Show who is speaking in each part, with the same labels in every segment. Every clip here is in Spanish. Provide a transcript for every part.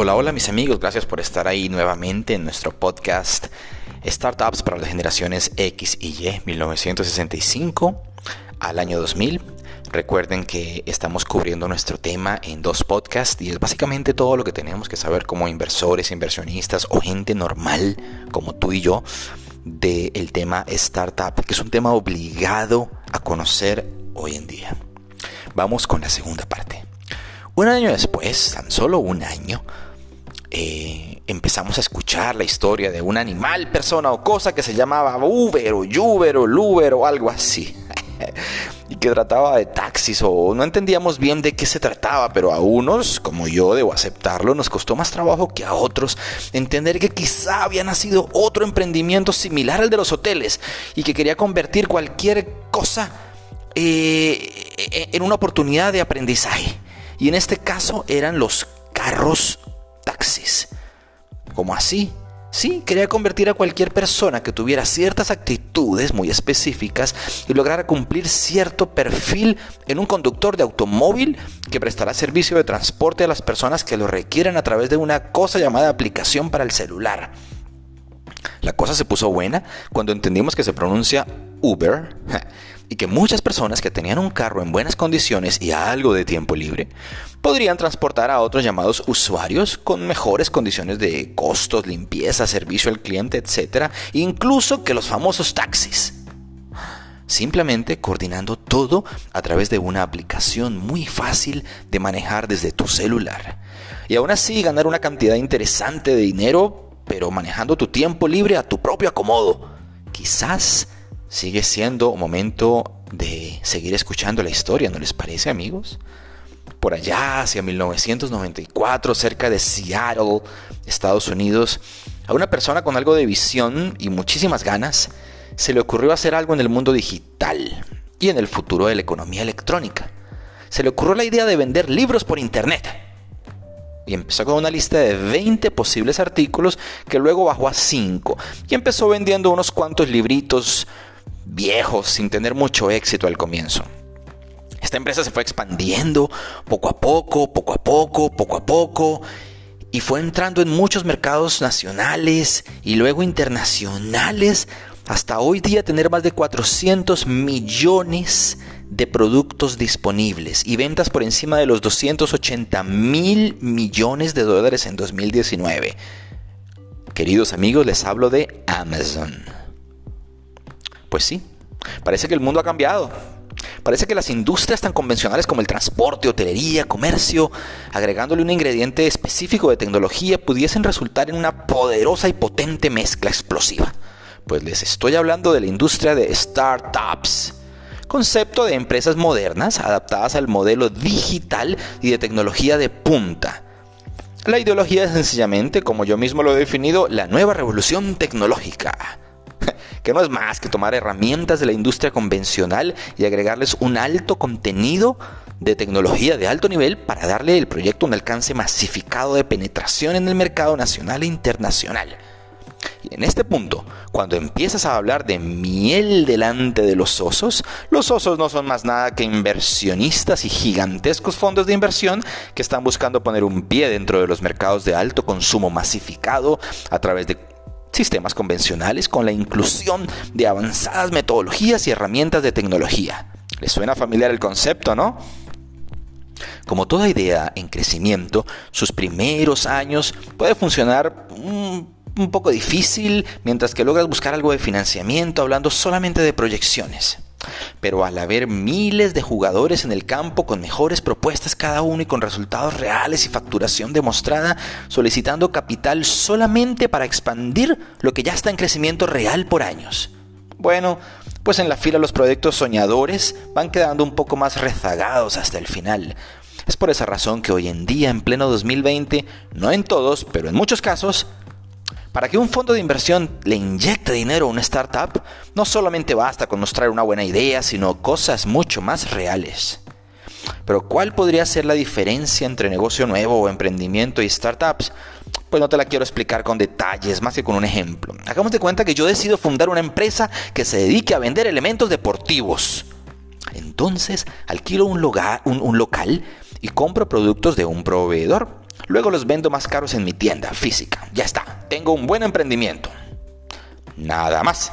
Speaker 1: Hola, hola mis amigos, gracias por estar ahí nuevamente en nuestro podcast Startups para las generaciones X y Y, 1965 al año 2000. Recuerden que estamos cubriendo nuestro tema en dos podcasts y es básicamente todo lo que tenemos que saber como inversores, inversionistas o gente normal como tú y yo del tema startup, que es un tema obligado a conocer hoy en día. Vamos con la segunda parte. Un año después, tan solo un año, eh, empezamos a escuchar la historia de un animal, persona o cosa que se llamaba Uber o Uber o Luber o algo así. y que trataba de taxis o no entendíamos bien de qué se trataba, pero a unos, como yo debo aceptarlo, nos costó más trabajo que a otros entender que quizá había nacido otro emprendimiento similar al de los hoteles y que quería convertir cualquier cosa eh, en una oportunidad de aprendizaje. Y en este caso eran los carros ¿Cómo así? Sí, quería convertir a cualquier persona que tuviera ciertas actitudes muy específicas y lograra cumplir cierto perfil en un conductor de automóvil que prestará servicio de transporte a las personas que lo requieran a través de una cosa llamada aplicación para el celular. La cosa se puso buena cuando entendimos que se pronuncia Uber y que muchas personas que tenían un carro en buenas condiciones y algo de tiempo libre podrían transportar a otros llamados usuarios con mejores condiciones de costos, limpieza, servicio al cliente, etc. Incluso que los famosos taxis. Simplemente coordinando todo a través de una aplicación muy fácil de manejar desde tu celular. Y aún así ganar una cantidad interesante de dinero, pero manejando tu tiempo libre a tu propio acomodo. Quizás sigue siendo momento de seguir escuchando la historia, ¿no les parece amigos? Por allá, hacia 1994, cerca de Seattle, Estados Unidos, a una persona con algo de visión y muchísimas ganas, se le ocurrió hacer algo en el mundo digital y en el futuro de la economía electrónica. Se le ocurrió la idea de vender libros por internet. Y empezó con una lista de 20 posibles artículos que luego bajó a 5. Y empezó vendiendo unos cuantos libritos viejos sin tener mucho éxito al comienzo. Esta empresa se fue expandiendo poco a poco, poco a poco, poco a poco, y fue entrando en muchos mercados nacionales y luego internacionales, hasta hoy día tener más de 400 millones de productos disponibles y ventas por encima de los 280 mil millones de dólares en 2019. Queridos amigos, les hablo de Amazon. Pues sí, parece que el mundo ha cambiado. Parece que las industrias tan convencionales como el transporte, hotelería, comercio, agregándole un ingrediente específico de tecnología, pudiesen resultar en una poderosa y potente mezcla explosiva. Pues les estoy hablando de la industria de startups, concepto de empresas modernas adaptadas al modelo digital y de tecnología de punta. La ideología es sencillamente, como yo mismo lo he definido, la nueva revolución tecnológica que no es más que tomar herramientas de la industria convencional y agregarles un alto contenido de tecnología de alto nivel para darle el proyecto un alcance masificado de penetración en el mercado nacional e internacional. Y en este punto, cuando empiezas a hablar de miel delante de los osos, los osos no son más nada que inversionistas y gigantescos fondos de inversión que están buscando poner un pie dentro de los mercados de alto consumo masificado a través de sistemas convencionales con la inclusión de avanzadas metodologías y herramientas de tecnología. ¿Les suena familiar el concepto, no? Como toda idea en crecimiento, sus primeros años puede funcionar un, un poco difícil mientras que logras buscar algo de financiamiento hablando solamente de proyecciones. Pero al haber miles de jugadores en el campo con mejores propuestas cada uno y con resultados reales y facturación demostrada, solicitando capital solamente para expandir lo que ya está en crecimiento real por años. Bueno, pues en la fila los proyectos soñadores van quedando un poco más rezagados hasta el final. Es por esa razón que hoy en día, en pleno 2020, no en todos, pero en muchos casos, para que un fondo de inversión le inyecte dinero a una startup, no solamente basta con mostrar una buena idea, sino cosas mucho más reales. Pero ¿cuál podría ser la diferencia entre negocio nuevo o emprendimiento y startups? Pues no te la quiero explicar con detalles, más que con un ejemplo. Hagamos de cuenta que yo decido fundar una empresa que se dedique a vender elementos deportivos. Entonces alquilo un, un local y compro productos de un proveedor Luego los vendo más caros en mi tienda física. Ya está, tengo un buen emprendimiento. Nada más.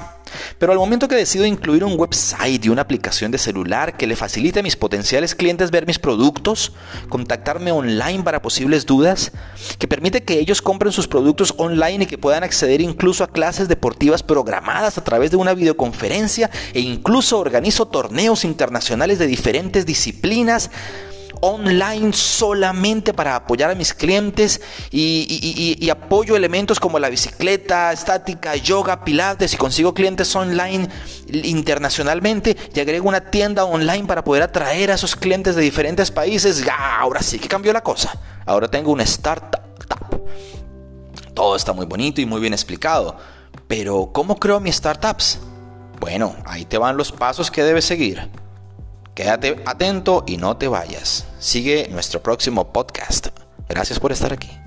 Speaker 1: Pero al momento que decido incluir un website y una aplicación de celular que le facilite a mis potenciales clientes ver mis productos, contactarme online para posibles dudas, que permite que ellos compren sus productos online y que puedan acceder incluso a clases deportivas programadas a través de una videoconferencia e incluso organizo torneos internacionales de diferentes disciplinas, online solamente para apoyar a mis clientes y, apoyo elementos como la bicicleta, estática, yoga, pilates y consigo clientes online internacionalmente y agrego una tienda online para poder atraer a esos clientes de diferentes países. Ahora sí que cambió la cosa. Ahora tengo una startup. Todo está muy bonito y muy bien explicado. Pero ¿cómo creo mis startups? Bueno, ahí te van los pasos que debes seguir. Quédate atento y no te vayas. Sigue nuestro próximo podcast. Gracias por estar aquí.